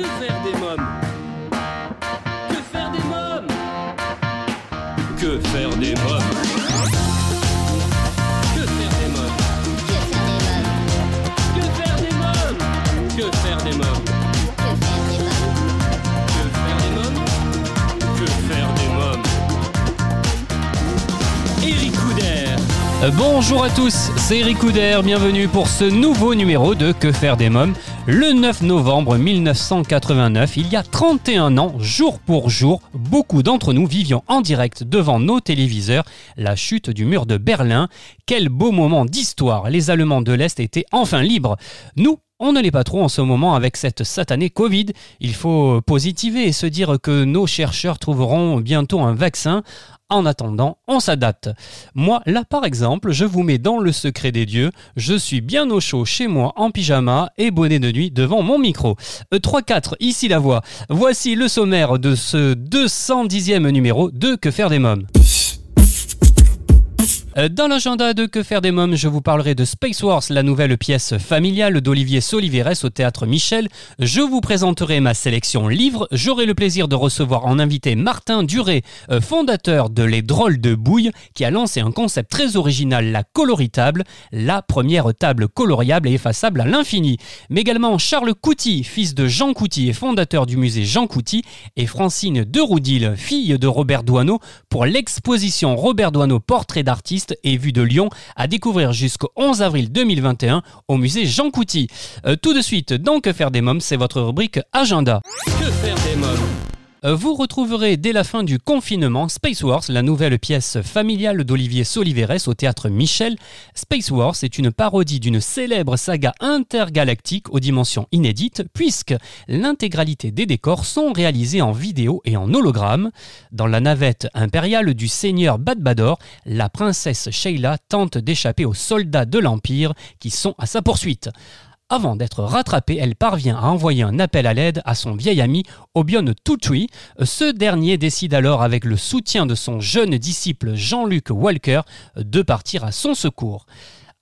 Que faire des mômes Que faire des mômes Que faire des mômes Que faire des mômes Que faire des mômes Que faire des mômes Que faire des mômes Que faire des mômes Eric Couder Bonjour à tous, c'est Eric Couder, bienvenue pour ce nouveau numéro de Que faire des mômes. Le 9 novembre 1989, il y a 31 ans, jour pour jour, beaucoup d'entre nous vivions en direct devant nos téléviseurs la chute du mur de Berlin. Quel beau moment d'histoire, les Allemands de l'Est étaient enfin libres. Nous, on ne l'est pas trop en ce moment avec cette satanée Covid. Il faut positiver et se dire que nos chercheurs trouveront bientôt un vaccin. En attendant, on s'adapte. Moi, là par exemple, je vous mets dans le secret des dieux. Je suis bien au chaud chez moi en pyjama et bonnet de nuit devant mon micro. Euh, 3-4, ici la voix. Voici le sommaire de ce 210e numéro de Que faire des mômes. Euh, Dans l'agenda de Que faire des mômes, je vous parlerai de Space Wars, la nouvelle pièce familiale d'Olivier Soliveres au théâtre Michel. Je vous présenterai ma sélection livres. J'aurai le plaisir de recevoir en invité Martin Duré, euh, fondateur de Les Drôles de Bouille, qui a lancé un concept très original, la coloritable, la première table coloriable et effaçable à l'infini. Mais également Charles Couty, fils de Jean Couty et fondateur du musée Jean Couty, et Francine Deroudil, fille de Robert Doisneau, pour l'exposition Robert Doisneau Portrait d'artiste et vue de Lyon à découvrir jusqu'au 11 avril 2021 au musée Jean Couty. Euh, tout de suite, dans Que faire des mômes, c'est votre rubrique Agenda. Que faire des mômes? Vous retrouverez dès la fin du confinement Space Wars, la nouvelle pièce familiale d'Olivier Soliveres au théâtre Michel. Space Wars est une parodie d'une célèbre saga intergalactique aux dimensions inédites, puisque l'intégralité des décors sont réalisés en vidéo et en hologramme. Dans la navette impériale du seigneur Badbador, la princesse Sheila tente d'échapper aux soldats de l'Empire qui sont à sa poursuite. Avant d'être rattrapée, elle parvient à envoyer un appel à l'aide à son vieil ami Obion Tutui. Ce dernier décide alors, avec le soutien de son jeune disciple Jean-Luc Walker, de partir à son secours.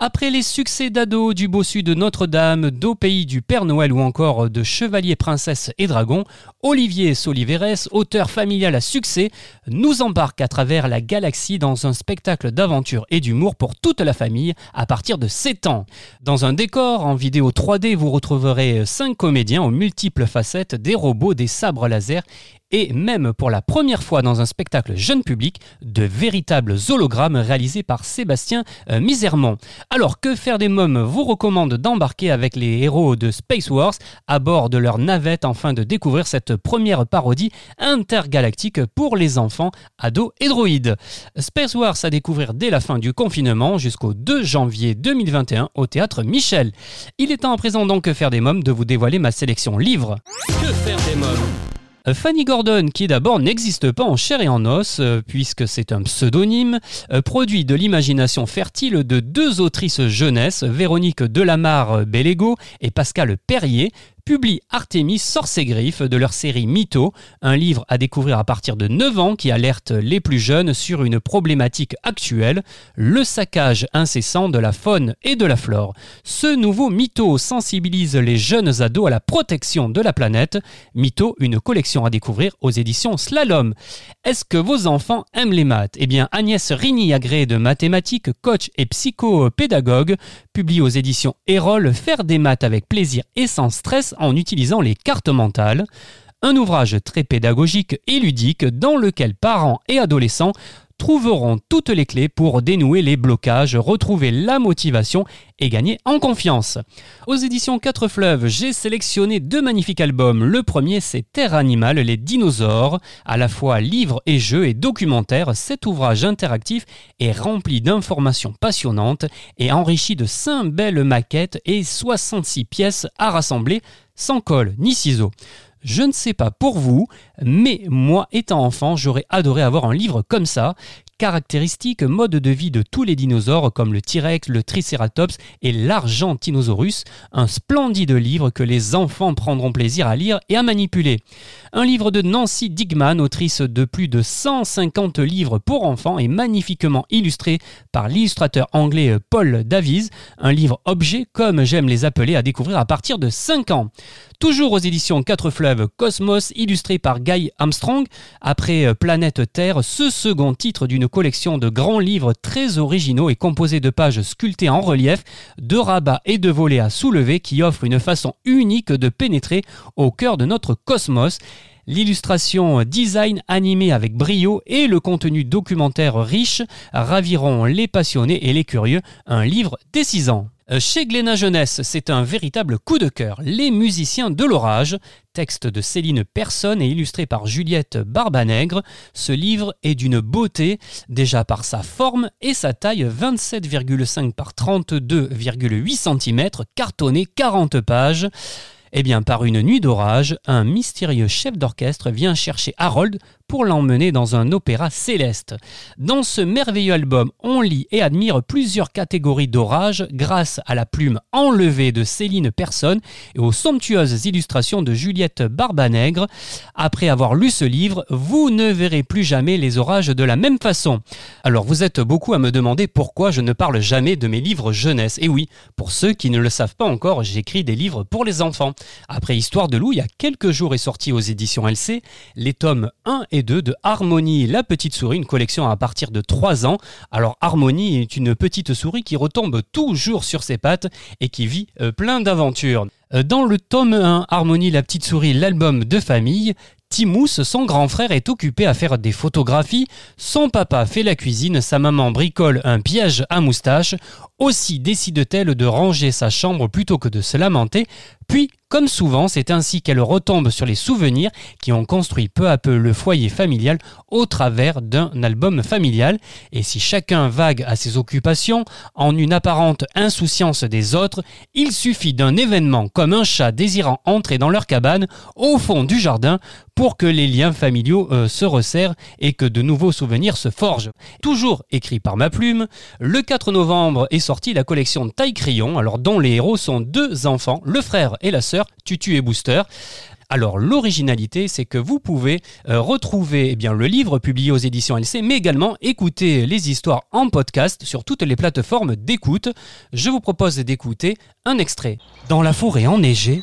Après les succès d'Ado, du Bossu de Notre-Dame, d'Au pays du Père Noël ou encore de Chevalier, Princesse et Dragon, Olivier Soliveres, auteur familial à succès, nous embarque à travers la galaxie dans un spectacle d'aventure et d'humour pour toute la famille à partir de 7 ans. Dans un décor en vidéo 3D, vous retrouverez 5 comédiens aux multiples facettes, des robots, des sabres laser et même pour la première fois dans un spectacle jeune public, de véritables hologrammes réalisés par Sébastien euh, Misermont. Alors que faire des mômes vous recommande d'embarquer avec les héros de Space Wars à bord de leur navette afin de découvrir cette première parodie intergalactique pour les enfants, ados et droïdes? Space Wars à découvrir dès la fin du confinement jusqu'au 2 janvier 2021 au théâtre Michel. Il est temps à présent donc que faire des mômes de vous dévoiler ma sélection livre. Que faire des mômes? Fanny Gordon, qui d'abord n'existe pas en chair et en os, euh, puisque c'est un pseudonyme, euh, produit de l'imagination fertile de deux autrices jeunesse, Véronique Delamarre Bellego et Pascal Perrier, publie Artemis Sorce et Griffes de leur série Mytho, un livre à découvrir à partir de 9 ans qui alerte les plus jeunes sur une problématique actuelle, le saccage incessant de la faune et de la flore. Ce nouveau Mytho sensibilise les jeunes ados à la protection de la planète. Mytho, une collection à découvrir aux éditions Slalom. Est-ce que vos enfants aiment les maths? Eh bien, Agnès Rini, agrégée de mathématiques, coach et psychopédagogue, publie aux éditions Erol Faire des maths avec plaisir et sans stress en utilisant les cartes mentales. Un ouvrage très pédagogique et ludique dans lequel parents et adolescents trouveront toutes les clés pour dénouer les blocages, retrouver la motivation et gagner en confiance. Aux éditions 4 Fleuves, j'ai sélectionné deux magnifiques albums. Le premier, c'est Terre Animale, les dinosaures. À la fois livre et jeu et documentaire, cet ouvrage interactif est rempli d'informations passionnantes et enrichi de 5 belles maquettes et 66 pièces à rassembler sans colle ni ciseaux. Je ne sais pas pour vous, mais moi étant enfant, j'aurais adoré avoir un livre comme ça. Caractéristiques, mode de vie de tous les dinosaures comme le T-Rex, le Triceratops et l'Argentinosaurus. Un splendide livre que les enfants prendront plaisir à lire et à manipuler. Un livre de Nancy Digman, autrice de plus de 150 livres pour enfants et magnifiquement illustré par l'illustrateur anglais Paul Davies. Un livre objet, comme j'aime les appeler, à découvrir à partir de 5 ans. Toujours aux éditions 4 fleuves Cosmos, illustré par Guy Armstrong. Après Planète Terre, ce second titre d'une collection de grands livres très originaux est composé de pages sculptées en relief, de rabats et de volets à soulever qui offrent une façon unique de pénétrer au cœur de notre cosmos. L'illustration design animé avec brio et le contenu documentaire riche raviront les passionnés et les curieux. Un livre des 6 ans. Euh, chez Glénat Jeunesse, c'est un véritable coup de cœur. Les musiciens de l'orage, texte de Céline Personne et illustré par Juliette Barbanègre. Ce livre est d'une beauté, déjà par sa forme et sa taille 27,5 par 32,8 cm, cartonné 40 pages. Eh bien, par une nuit d'orage, un mystérieux chef d'orchestre vient chercher Harold pour l'emmener dans un opéra céleste. Dans ce merveilleux album, on lit et admire plusieurs catégories d'orage grâce à la plume enlevée de Céline Personne et aux somptueuses illustrations de Juliette Barbanègre. Après avoir lu ce livre, vous ne verrez plus jamais les orages de la même façon. Alors vous êtes beaucoup à me demander pourquoi je ne parle jamais de mes livres jeunesse. Et oui, pour ceux qui ne le savent pas encore, j'écris des livres pour les enfants. Après Histoire de loup, il y a quelques jours est sorti aux éditions LC les tomes 1 et de Harmonie, la petite souris, une collection à partir de 3 ans. Alors Harmonie est une petite souris qui retombe toujours sur ses pattes et qui vit euh, plein d'aventures. Euh, dans le tome 1, Harmonie la petite souris, l'album de famille, Timous, son grand frère, est occupé à faire des photographies. Son papa fait la cuisine, sa maman bricole un piège à moustache. Aussi décide-t-elle de ranger sa chambre plutôt que de se lamenter. Puis, comme souvent, c'est ainsi qu'elle retombe sur les souvenirs qui ont construit peu à peu le foyer familial au travers d'un album familial. Et si chacun vague à ses occupations, en une apparente insouciance des autres, il suffit d'un événement comme un chat désirant entrer dans leur cabane au fond du jardin pour que les liens familiaux euh, se resserrent et que de nouveaux souvenirs se forgent. Toujours écrit par ma plume, le 4 novembre est sortie la collection Taille Crayon, alors dont les héros sont deux enfants, le frère et la sœur, Tutu et Booster. Alors l'originalité, c'est que vous pouvez euh, retrouver eh bien, le livre publié aux éditions LC, mais également écouter les histoires en podcast sur toutes les plateformes d'écoute. Je vous propose d'écouter un extrait. Dans la forêt enneigée,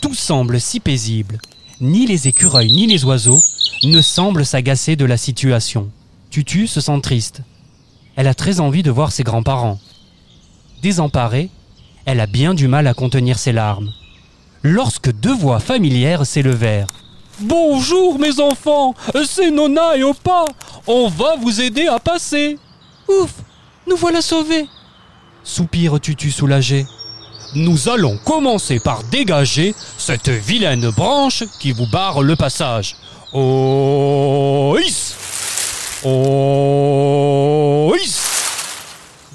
tout semble si paisible. Ni les écureuils ni les oiseaux ne semblent s'agacer de la situation. Tutu se sent triste. Elle a très envie de voir ses grands-parents. Désemparée, elle a bien du mal à contenir ses larmes lorsque deux voix familières s'élevèrent. Bonjour mes enfants, c'est Nona et Opa. On va vous aider à passer. Ouf, nous voilà sauvés. Soupire Tutu soulagé. Nous allons commencer par dégager cette vilaine branche qui vous barre le passage. Oh, Oh,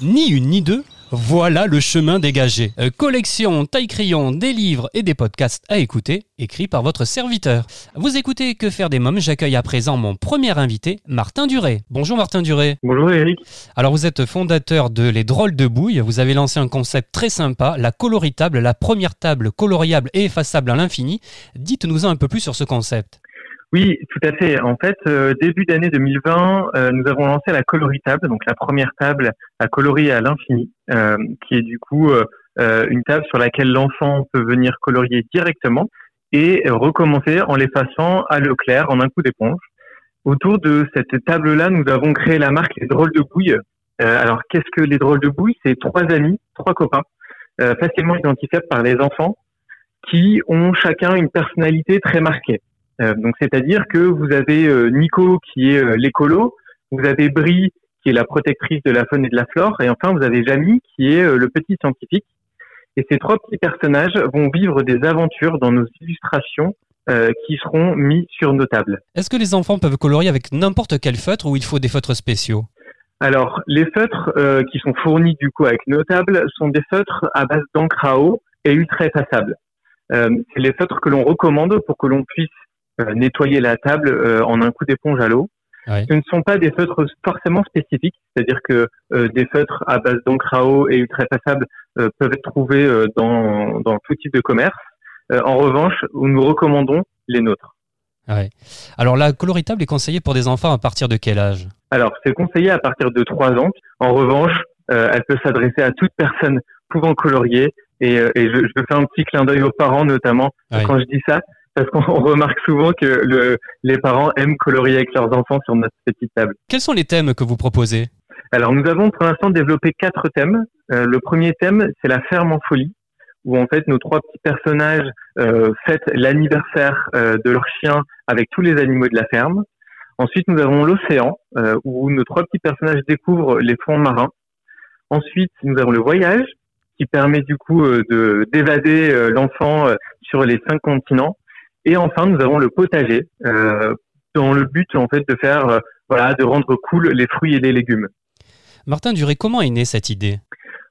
Ni une ni deux, voilà le chemin dégagé. Euh, collection taille-crayon, des livres et des podcasts à écouter, écrits par votre serviteur. Vous écoutez Que faire des mômes? J'accueille à présent mon premier invité, Martin Duré. Bonjour Martin Duré. Bonjour Eric. Alors vous êtes fondateur de Les Drôles de Bouille. Vous avez lancé un concept très sympa, la coloritable, la première table coloriable et effaçable à l'infini. Dites-nous un peu plus sur ce concept. Oui, tout à fait. En fait, euh, début d'année 2020, euh, nous avons lancé la coloritable, donc la première table à colorier à l'infini, euh, qui est du coup une table sur laquelle l'enfant peut venir colorier directement et recommencer en l'effaçant à clair en un coup d'éponge. Autour de cette table-là, nous avons créé la marque Les Drôles de Bouille. alors, qu'est-ce que les Drôles de Bouille? C'est trois amis, trois copains, facilement identifiables par les enfants, qui ont chacun une personnalité très marquée. Euh, donc c'est-à-dire que vous avez euh, Nico qui est euh, l'écolo, vous avez Brie qui est la protectrice de la faune et de la flore, et enfin vous avez Jamie qui est le petit scientifique. Et ces trois petits personnages vont vivre des aventures dans nos illustrations qui seront mis sur nos tables. Est-ce que les enfants peuvent colorier avec n'importe quel feutre ou il faut des feutres spéciaux? Alors, les feutres qui sont fournis du coup avec nos tables sont des feutres à base d'encre à eau et ultra effaçables. c'est les feutres que l'on recommande pour que l'on puisse euh, nettoyer la table euh, en un coup d'éponge à l'eau. Ce ne sont pas des feutres forcément spécifiques, c'est-à-dire que des feutres à base d'encre à eau et ultrafassables peuvent être trouvés dans, dans tout type de commerce. en revanche, nous recommandons les nôtres. Ouais. Alors la coloritable est conseillée pour des enfants à partir de quel âge? Alors c'est conseillé à partir de 3 ans. En revanche, euh, elle peut s'adresser à toute personne pouvant colorier. Et, euh, et je, je, fais un petit clin d'œil aux parents notamment quand je dis ça, parce qu'on remarque souvent que le, les parents aiment colorier avec leurs enfants sur notre petite table. Quels sont les thèmes que vous proposez? Alors nous avons pour l'instant développé quatre thèmes. Euh, le premier thème, c'est la ferme en folie où en fait nos trois petits personnages euh, fêtent l'anniversaire euh, de leur chien avec tous les animaux de la ferme. Ensuite, nous avons l'océan, où nos trois petits personnages découvrent les fonds marins. Ensuite, nous avons le voyage, qui permet du coup de d'évader l'enfant sur les cinq continents. Et enfin, nous avons le potager, dans le but en fait de faire voilà de rendre cool les fruits et les légumes. Martin Duré, comment est née cette idée?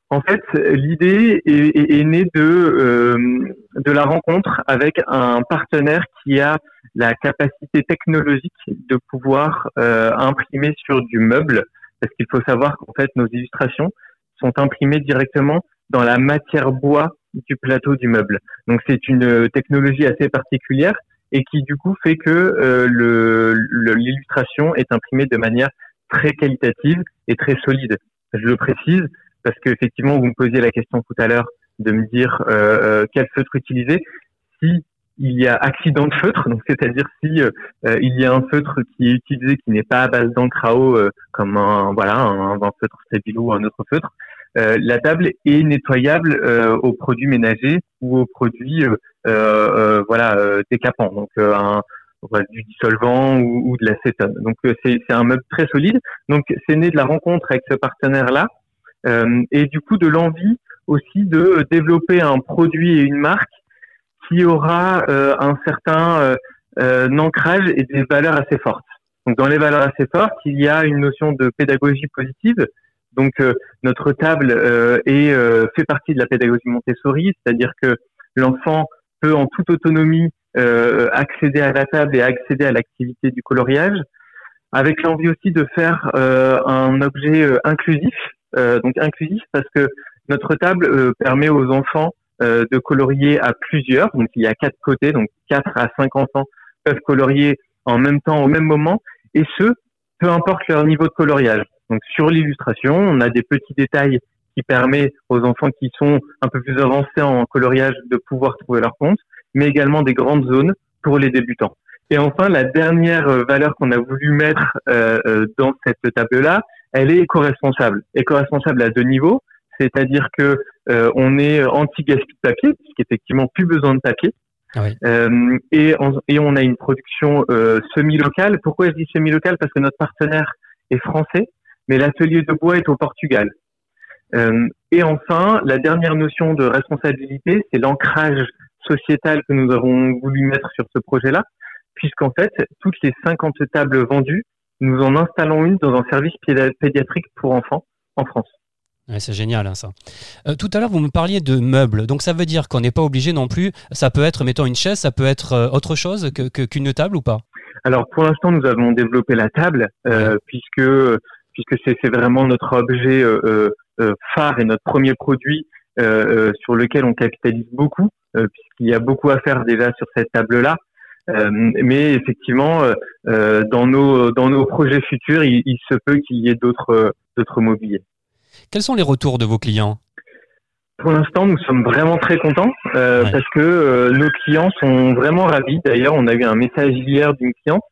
En fait, l'idée est, née de, euh, de la rencontre avec un partenaire qui a la capacité technologique de pouvoir euh, imprimer sur du meuble, parce qu'il faut savoir qu'en fait, nos illustrations sont imprimées directement dans la matière bois du plateau du meuble. Donc, c'est une technologie assez particulière et qui du coup fait que euh, l'illustration est imprimée de manière très qualitative et très solide. Je le précise, parce qu'effectivement, vous me posiez la question tout à l'heure de me dire euh, euh, quel feutre utiliser. Si il y a accident de feutre, donc c'est-à-dire si euh, il y a un feutre qui est utilisé qui n'est pas à base d'encre à eau comme un voilà un, feutre stabilo ou un autre feutre, la table est nettoyable aux produits ménagers ou aux produits voilà décapants, donc un, du dissolvant ou, ou de l'acétone. Donc c'est un meuble très solide. Donc c'est né de la rencontre avec ce partenaire là euh, et du coup de l'envie aussi de développer un produit et une marque qui aura euh, un certain euh, ancrage et des valeurs assez fortes. Donc dans les valeurs assez fortes, il y a une notion de pédagogie positive. Donc notre table est, fait partie de la pédagogie Montessori, c'est-à-dire que l'enfant peut en toute autonomie accéder à la table et accéder à l'activité du coloriage, avec l'envie aussi de faire un objet inclusif euh, donc inclusif parce que notre table euh, permet aux enfants euh, de colorier à plusieurs. Donc il y a quatre côtés, donc quatre à cinq enfants peuvent colorier en même temps au même moment, et ce, peu importe leur niveau de coloriage. Donc sur l'illustration, on a des petits détails qui permettent aux enfants qui sont un peu plus avancés en coloriage de pouvoir trouver leur compte, mais également des grandes zones pour les débutants. Et enfin, la dernière valeur qu'on a voulu mettre euh, dans cette table-là, elle est éco-responsable. Éco-responsable à deux niveaux, c'est-à-dire que euh, on est anti-gaspi de papier, puisqu'effectivement plus besoin de papier. Ah euh, et, on, et, on, a une production euh, semi-locale. Pourquoi je dis semi-locale? Parce que notre partenaire est français, mais l'atelier de bois est au Portugal. Euh, et enfin, la dernière notion de responsabilité, c'est l'ancrage sociétal que nous avons voulu mettre sur ce projet-là, puisqu'en fait, toutes les 50 tables vendues nous en installons une dans un service pédiatrique pour enfants en France. c'est génial hein, ça. Euh, tout à l'heure, vous me parliez de meubles. Donc ça veut dire qu'on n'est pas obligé non plus. Ça peut être, mettons, une chaise, ça peut être euh, autre chose qu'une que, qu'une table ou pas? Alors pour l'instant, nous avons développé la table euh, puisque puisque c'est vraiment notre objet phare et notre premier produit sur lequel on capitalise beaucoup puisqu'il y a beaucoup à faire déjà sur cette table-là. Euh, mais effectivement, euh, euh, dans nos dans nos projets futurs, il, se peut qu'il y ait d'autres d'autres mobiliers. Quels sont les retours de vos clients? Pour l'instant, nous sommes vraiment très contents parce que nos clients sont vraiment ravis. D'ailleurs, on a eu un message hier d'une cliente.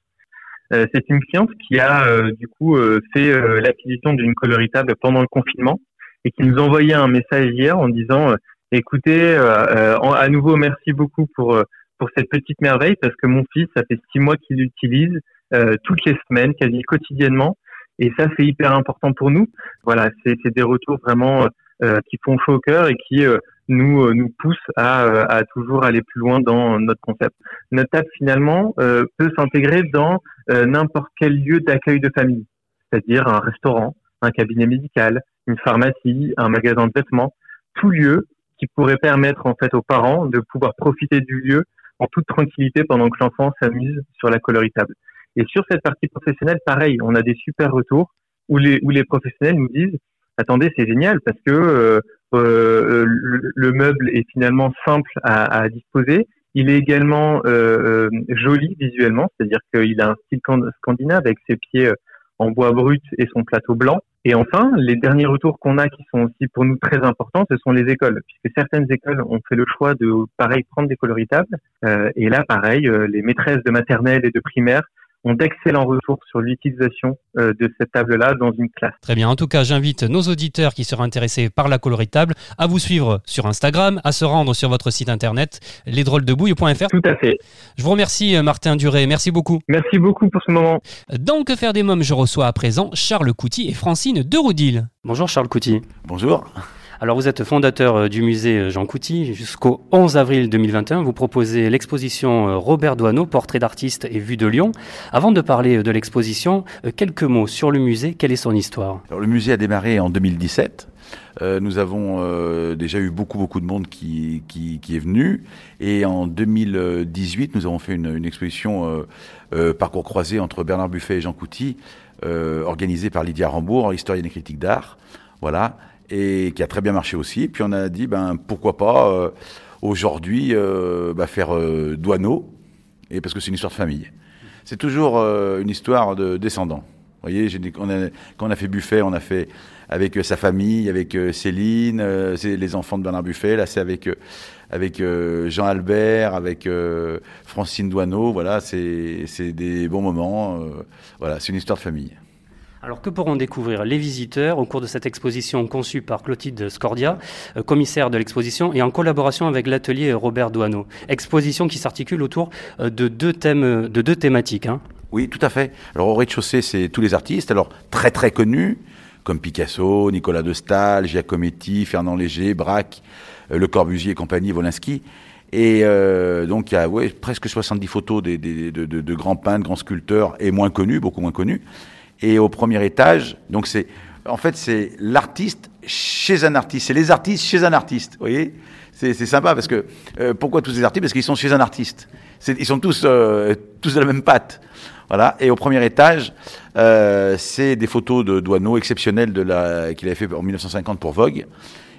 C'est une cliente qui a du coup fait l'acquisition d'une coloritable pendant le confinement et qui nous envoyait un message hier en disant "Écoutez, à nouveau, merci beaucoup pour pour cette petite merveille parce que mon fils, ça fait six mois qu'il l'utilise euh, toutes les semaines, quasi quotidiennement. Et ça, c'est hyper important pour nous. Voilà, c'est des retours vraiment euh, qui font chaud au cœur et qui euh, nous nous poussent à, à, toujours aller plus loin dans notre concept. Notre table, finalement, peut s'intégrer dans n'importe quel lieu d'accueil de famille, c'est-à-dire un restaurant, un cabinet médical, une pharmacie, un magasin de vêtements, tout lieu qui pourrait permettre en fait aux parents de pouvoir profiter du lieu en toute tranquillité pendant que l'enfant s'amuse sur la coloritable. Et sur cette partie professionnelle, pareil, on a des super retours où les, où les professionnels nous disent, attendez, c'est génial parce que euh, euh, le, meuble est finalement simple à, à disposer. Il est également euh, joli visuellement, c'est-à-dire qu'il a un style scandinave avec ses pieds en bois brut et son plateau blanc. Et enfin, les derniers retours qu'on a qui sont aussi pour nous très importants, ce sont les écoles, puisque certaines écoles ont fait le choix de, pareil, prendre des coloritables. Euh, et là, pareil, euh, les maîtresses de maternelle et de primaire ont d'excellents retours sur l'utilisation euh, de cette table-là dans une classe. Très bien. En tout cas, j'invite nos auditeurs qui seraient intéressés par la coloritable à vous suivre sur Instagram, à se rendre sur votre site internet lesdrôlesdebouille.fr. Tout à fait. Je vous remercie, euh, Martin Duré. Merci beaucoup. Merci beaucoup pour ce moment. Dans Que faire des mômes, je reçois à présent Charles Couty et Francine Deroudil. Bonjour Charles Couty. Bonjour. Alors vous êtes fondateur euh, du musée euh, Jean Couty. Jusqu'au 11 avril 2021, vous proposez l'exposition euh, Robert Doisneau, portrait d'artiste et vue de Lyon. Avant de parler de l'exposition, quelques mots sur le musée. Quelle est son histoire? Alors, Le musée a démarré en 2017. nous avons déjà eu beaucoup beaucoup de monde qui, est venu et en 2018 nous avons fait une, une exposition parcours croisé entre Bernard Buffet et Jean Couty organisée par Lydia Rambourg, historienne et critique d'art. Voilà et qui a très bien marché aussi. Puis on a dit, ben pourquoi pas euh, aujourd'hui euh, bah, faire euh, douaneau, et parce que c'est une histoire de famille. C'est toujours une histoire de descendants. Vous voyez, on a, quand on a fait Buffet, on a fait avec sa famille, avec Céline, c'est les enfants de Bernard Buffet. Là, c'est avec avec Jean Albert, avec Francine Douaneau. Voilà, c'est des bons moments. voilà, c'est une histoire de famille. Alors que pourront découvrir les visiteurs au cours de cette exposition conçue par Clotilde Scordia, euh, commissaire de l'exposition, et en collaboration avec l'atelier Robert Douaneau? Exposition qui s'articule autour euh, de deux thèmes, de deux thématiques. Hein. Oui, tout à fait. Alors au rez-de-chaussée, c'est tous les artistes, alors très très connus, comme Picasso, Nicolas de Stahl, Giacometti, Fernand Léger, Braque, euh, Le Corbusier et compagnie, Wolinski. Et donc il y a presque 70 photos de, de, grands peintres, grands sculpteurs et moins connus, beaucoup moins connus. Et au premier étage, donc c'est, en fait, c'est l'artiste chez un artiste. C'est les artistes chez un artiste. Vous voyez? C'est, sympa parce que euh, pourquoi tous ces artistes? Parce qu'ils sont chez un artiste. ils sont tous euh, tous de la même patte. Voilà. Et au premier étage, euh, c'est des photos de Douaneau exceptionnelles qu'il avait fait en 1950 pour Vogue.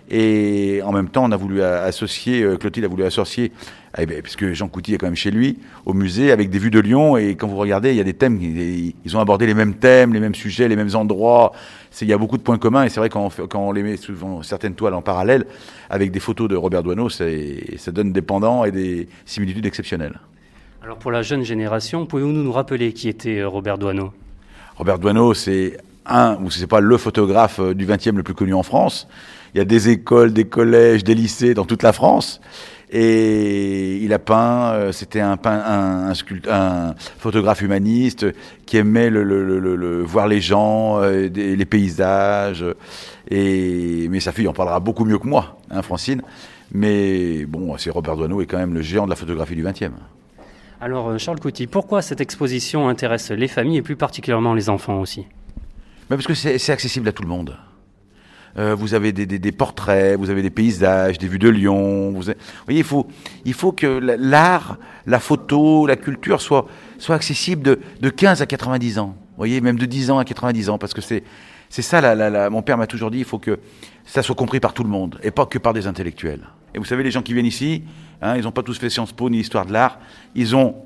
Et en même temps, on a voulu associer, Clotilde a voulu associer, eh ben, puisque Jean Couty est quand même chez lui, au musée, avec des vues de Lyon. Et quand vous regardez, il y a des thèmes, ils ont abordé les mêmes thèmes, les mêmes sujets, les mêmes endroits. Il y a beaucoup de points communs. Et c'est vrai, quand on, quand on les met souvent certaines toiles en parallèle, avec des photos de Robert Doisneau, ça donne des pendants et des similitudes exceptionnelles. Alors pour la jeune génération, pouvez-vous nous rappeler qui était euh, Robert Doisneau Robert Doisneau, c'est un, ou c'est pas le photographe euh, du 20e le plus connu en France. Il y a des écoles, des collèges, des lycées dans toute la France. Et il a peint, euh, c'était un, un, un, photographe humaniste qui aimait le, le, le, voir les gens, euh, les paysages. Et, mais sa fille en parlera beaucoup mieux que moi, hein, Francine. Mais bon, c'est Robert Doisneau est quand même le géant de la photographie du XXe. Alors, Charles Couty, pourquoi cette exposition intéresse les familles et plus particulièrement les enfants aussi? Parce que c'est accessible à tout le monde. Euh, vous avez des, des, portraits, vous avez des paysages, des vues de Lyon. Vous, voyez, il faut, il faut que l'art, la photo, la culture soit, soit accessible de, de 15 à 90 ans. Vous voyez, même de 10 ans à 90 ans, parce que c'est, c'est ça. Mon père m'a toujours dit, il faut que ça soit compris par tout le monde et pas que par des intellectuels. Et vous savez, les gens qui viennent ici, hein, ils n'ont pas tous fait Sciences Po ni Histoire de l'art. Ils ont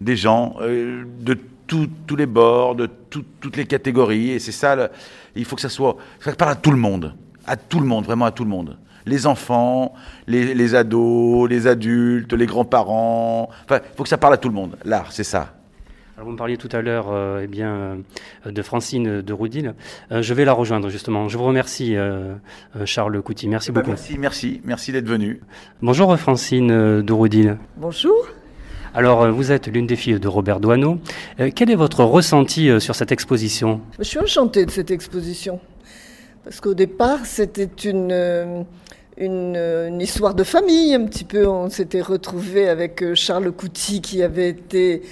des gens euh, de tous les bords, de toutes les catégories. Et c'est ça, il faut que ça soit, ça parle à tout le monde, à tout le monde, vraiment à tout le monde. Les enfants, les, ados, les adultes, les grands-parents. Enfin, il faut que ça parle à tout le monde. L'art, c'est ça. Alors vous me parliez tout à l'heure euh, eh bien, euh, de Francine de Roudil. Euh, je vais la rejoindre justement. Je vous remercie, Charles Couty. Merci eh ben, beaucoup. Merci, merci, merci d'être venu. Bonjour Francine de Roudil. Bonjour. Alors, euh, vous êtes l'une des filles de Robert Doisneau. Euh, quel est votre ressenti euh, sur cette exposition? Je suis enchantée de cette exposition. Parce qu'au départ, c'était une, une, histoire de famille, un petit peu. On s'était retrouvé avec Charles Couty, qui avait été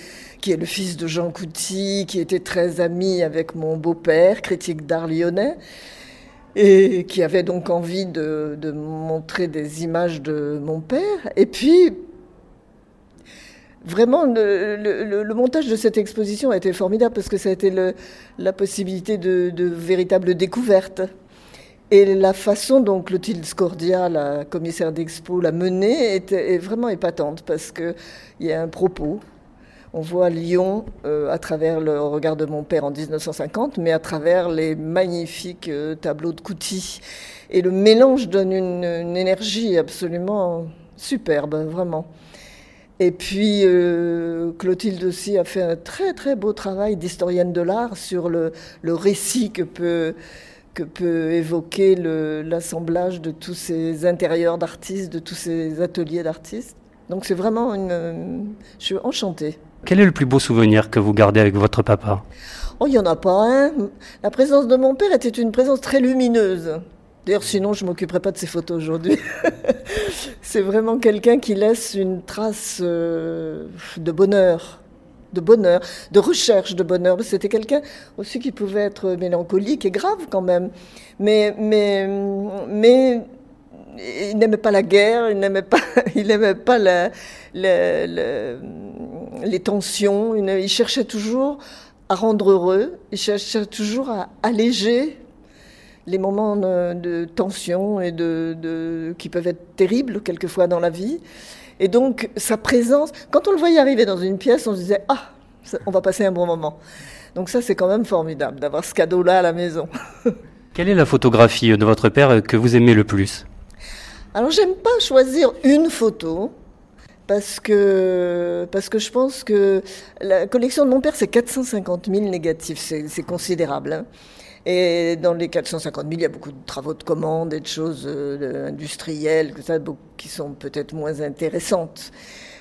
qui est le fils de Jean Couty, qui était très ami avec mon beau-père, critique d'art lyonnais, et qui avait donc envie de, de, montrer des images de mon père. Et puis, vraiment, le, montage de cette exposition a été formidable parce que ça a été la possibilité de, de véritables découvertes. Et la façon dont Clotilde Scordia, la commissaire d'expo, l'a menée est, vraiment épatante parce qu'il y a un propos. On voit Lyon euh, à travers le regard de mon père en 1950, mais à travers les magnifiques euh, tableaux de Couty. Et le mélange donne une, énergie absolument superbe, vraiment. Et puis euh, Clotilde aussi a fait un très très beau travail d'historienne de l'art sur le, le récit que peut que peut évoquer l'assemblage de tous ces intérieurs d'artistes, de tous ces ateliers d'artistes. Donc c'est vraiment une... Je suis enchantée. Quel est le plus beau souvenir que vous gardez avec votre papa? Oh, il n'y en a pas un. La présence de mon père était une présence très lumineuse. D'ailleurs, sinon, je ne m'occuperais pas de ces photos aujourd'hui. c'est vraiment quelqu'un qui laisse une trace euh, de bonheur de bonheur, de recherche de bonheur. C'était quelqu'un aussi qui pouvait être mélancolique et grave quand même. Mais, mais, mais il n'aimait pas la guerre, il n'aimait pas, il n'aimait pas les tensions. Il, cherchait toujours à rendre heureux, il cherchait toujours à alléger les moments de, tension et de, de, qui peuvent être terribles quelquefois dans la vie. Et donc, sa présence, quand on le voyait arriver dans une pièce, on se disait Ah, on va passer un bon moment. Donc, ça, c'est quand même formidable d'avoir ce cadeau-là à la maison. Quelle est la photographie de votre père que vous aimez le plus? Alors, j'aime pas choisir une photo. Parce que, parce que je pense que la collection de mon père, c'est 450 000 négatifs, c'est considérable. Hein. Et dans les 450 000, il y a beaucoup de travaux de commande et de choses euh, industrielles qui sont peut-être moins intéressantes.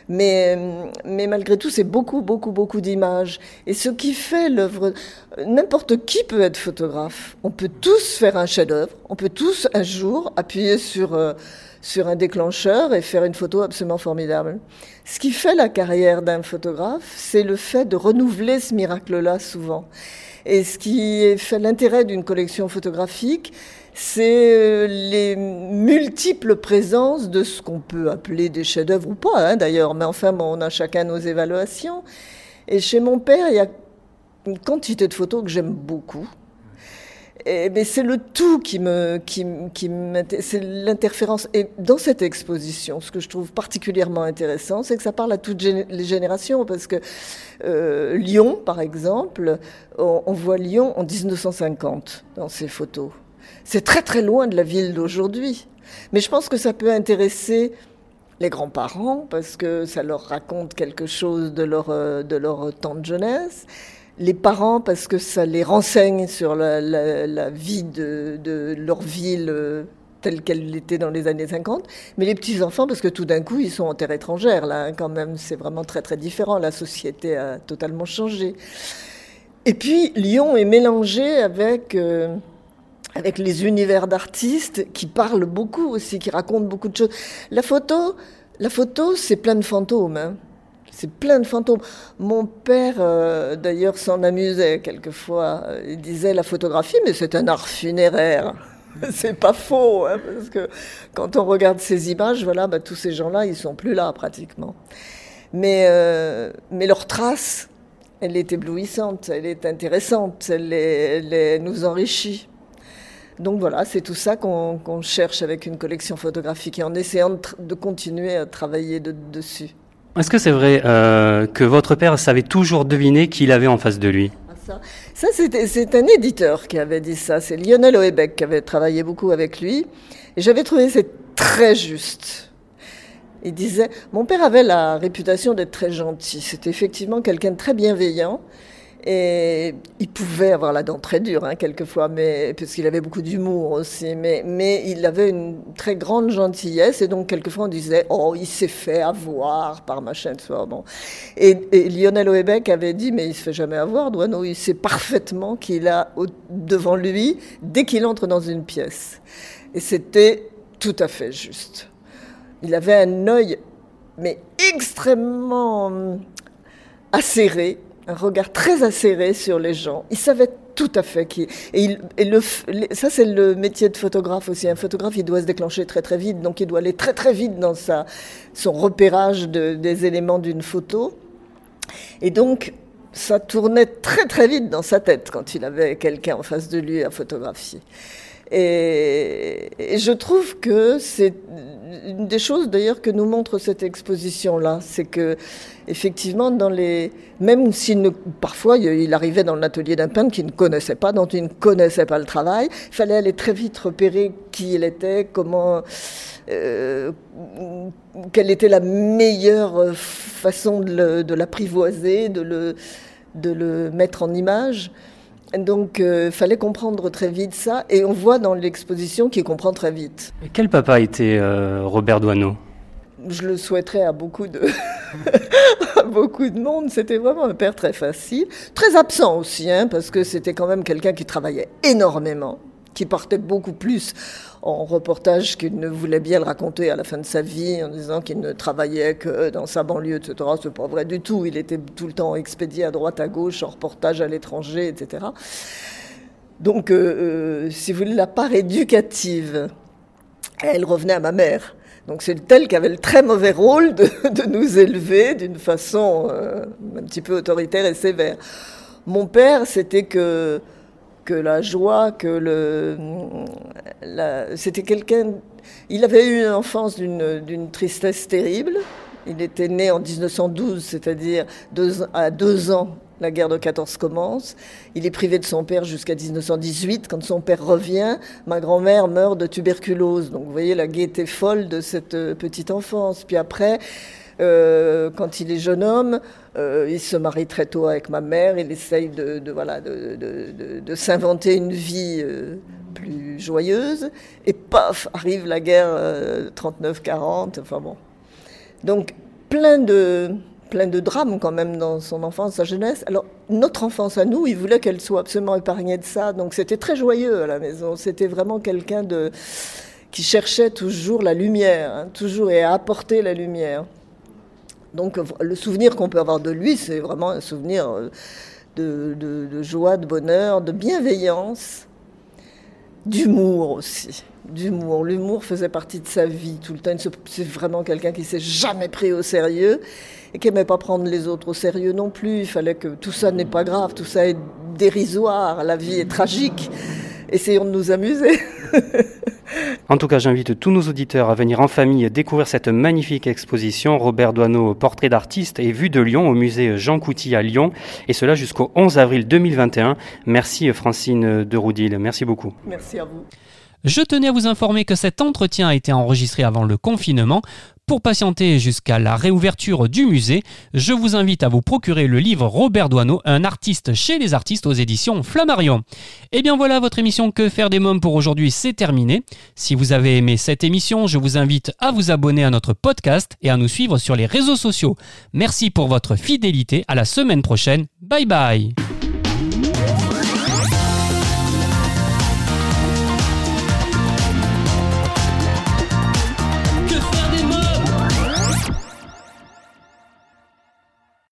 Mais, mais malgré tout, c'est beaucoup, beaucoup, beaucoup d'images. Et ce qui fait l'œuvre, n'importe qui peut être photographe. On peut tous faire un chef-d'œuvre. On peut tous un jour appuyer sur, euh, sur un déclencheur et faire une photo absolument formidable. Ce qui fait la carrière d'un photographe, c'est le fait de renouveler ce miracle-là souvent. Et ce qui fait l'intérêt d'une collection photographique, c'est euh, les multiples présences de ce qu'on peut appeler des chefs-d'œuvre ou pas, hein, d'ailleurs, mais enfin, on a chacun nos évaluations. Et chez mon père, il y a une quantité de photos que j'aime beaucoup. Mais c'est le tout qui me, qui, qui c'est l'interférence. Et dans cette exposition, ce que je trouve particulièrement intéressant, c'est que ça parle à toutes les générations, parce que euh, Lyon, par exemple, on, on, voit Lyon en 1950 dans ces photos. C'est très très loin de la ville d'aujourd'hui. Mais je pense que ça peut intéresser les grands-parents, parce que ça leur raconte quelque chose de leur, euh, de leur temps de jeunesse les parents parce que ça les renseigne sur la, vie de, leur ville euh, telle qu'elle était dans les années 50, mais les petits-enfants parce que tout d'un coup ils sont en terre étrangère, là hein, quand même, c'est vraiment très très différent, la société a totalement changé. Et puis Lyon est mélangé avec... Euh, avec les univers d'artistes qui parlent beaucoup aussi, qui racontent beaucoup de choses. La photo, la photo, c'est plein de fantômes. Hein. C'est plein de fantômes. Mon père, euh, d'ailleurs, s'en amusait quelquefois. Il disait la photographie, mais c'est un art funéraire. c'est pas faux, hein, parce que quand on regarde ces images, voilà, bah, tous ces gens-là, ils sont plus là pratiquement. Euh, mais leur trace, elle est éblouissante, elle est intéressante, elle, nous enrichit. Donc voilà, c'est tout ça qu'on cherche avec une collection photographique et en essayant de, continuer à travailler dessus. Est-ce que c'est vrai euh, que votre père savait toujours deviner qui il avait en face de lui? Ah, Ça, c'est un éditeur qui avait dit ça. C'est Lionel Oebeck qui avait travaillé beaucoup avec lui. Et j'avais trouvé c'est très juste. Il disait, mon père avait la réputation d'être très gentil. C'était effectivement quelqu'un de très bienveillant. Et il pouvait avoir la dent très dure, hein, quelquefois, mais, parce avait beaucoup d'humour aussi. Mais, il avait une très grande gentillesse. Et donc, quelquefois, on disait Oh, il s'est fait avoir par machin de soir. Bon. Et, Lionel Houellebecq avait dit Mais il se fait jamais avoir, Douaneau. Il sait parfaitement qu'il a devant lui dès qu'il entre dans une pièce. Et c'était tout à fait juste. Il avait un œil, mais extrêmement hum, acéré un regard très acéré sur les gens. Il savait tout à fait. Qui, et, il, et le, ça, c'est le métier de photographe aussi. Un photographe, il doit se déclencher très très vite, donc il doit aller très très vite dans sa, son repérage de, des éléments d'une photo. Et donc, ça tournait très très vite dans sa tête quand il avait quelqu'un en face de lui à photographier. Et, je trouve que c'est une des choses d'ailleurs que nous montre cette exposition-là, c'est que effectivement, dans les, même si ne... parfois il arrivait dans l'atelier d'un peintre qui ne connaissait pas, dont il ne connaissait pas le travail, il fallait aller très vite repérer qui il était, comment, euh, quelle était la meilleure façon de l'apprivoiser, de le, de le mettre en image. Donc, il euh, fallait comprendre très vite ça. Et on voit dans l'exposition qu'il comprend très vite. quel papa était euh, Robert Doisneau Je le souhaiterais à beaucoup de, beaucoup de monde. C'était vraiment un père très facile. Très absent aussi, hein, parce que c'était quand même quelqu'un qui travaillait énormément, qui partait beaucoup plus en reportage qu'il ne voulait bien le raconter à la fin de sa vie en disant qu'il ne travaillait que dans sa banlieue, etc. C'est pas vrai du tout. Il était tout le temps expédié à droite, à gauche, en reportage à l'étranger, etc. Donc, euh, euh, si vous voulez, la part éducative, elle revenait à ma mère. Donc c'est elle qui avait le très mauvais rôle de, de nous élever d'une façon euh, un petit peu autoritaire et sévère. Mon père, c'était que que la joie, que le, c'était quelqu'un. Il avait eu une enfance d'une tristesse terrible. Il était né en 1912, c'est-à-dire à deux ans, la guerre de 14 commence. Il est privé de son père jusqu'à 1918. Quand son père revient, ma grand-mère meurt de tuberculose. Donc vous voyez la gaieté folle de cette euh, petite enfance. Puis après, euh, quand il est jeune homme, euh, il se marie très tôt avec ma mère. Il essaye de, voilà, de, s'inventer une vie euh, plus joyeuse. Et paf, arrive la guerre 39-40. Enfin bon. Donc, plein de, plein de drames quand même dans son enfance, sa jeunesse. Alors, notre enfance à nous, il voulait qu'elle soit absolument épargnée de ça. Donc, c'était très joyeux à la maison. C'était vraiment quelqu'un de qui cherchait toujours la lumière, hein, toujours et à apporter la lumière. Donc le souvenir qu'on peut avoir de lui, c'est vraiment un souvenir euh, de, joie, de bonheur, de bienveillance, d'humour aussi. D'humour. L'humour faisait partie de sa vie tout le temps. C'est vraiment quelqu'un qui s'est jamais pris au sérieux et qui n'aimait pas prendre les autres au sérieux non plus. Il fallait que tout ça n'est pas grave, tout ça est dérisoire, la vie est tragique. Essayons de nous amuser. En tout cas, j'invite tous nos auditeurs à venir en famille découvrir cette magnifique exposition Robert Doisneau, portrait d'artiste et vue de Lyon au musée Jean Couty à Lyon, et cela jusqu'au 11 avril 2021. Merci Francine de Roudil, merci beaucoup. Merci à vous. Je tenais à vous informer que cet entretien a été enregistré avant le confinement. Pour patienter jusqu'à la réouverture du musée, je vous invite à vous procurer le livre Robert Doisneau, un artiste chez les artistes aux éditions Flammarion. Et eh bien voilà, votre émission Que faire des mômes pour aujourd'hui, c'est terminé. Si vous avez aimé cette émission, je vous invite à vous abonner à notre podcast et à nous suivre sur les réseaux sociaux. Merci pour votre fidélité, à la semaine prochaine. Bye bye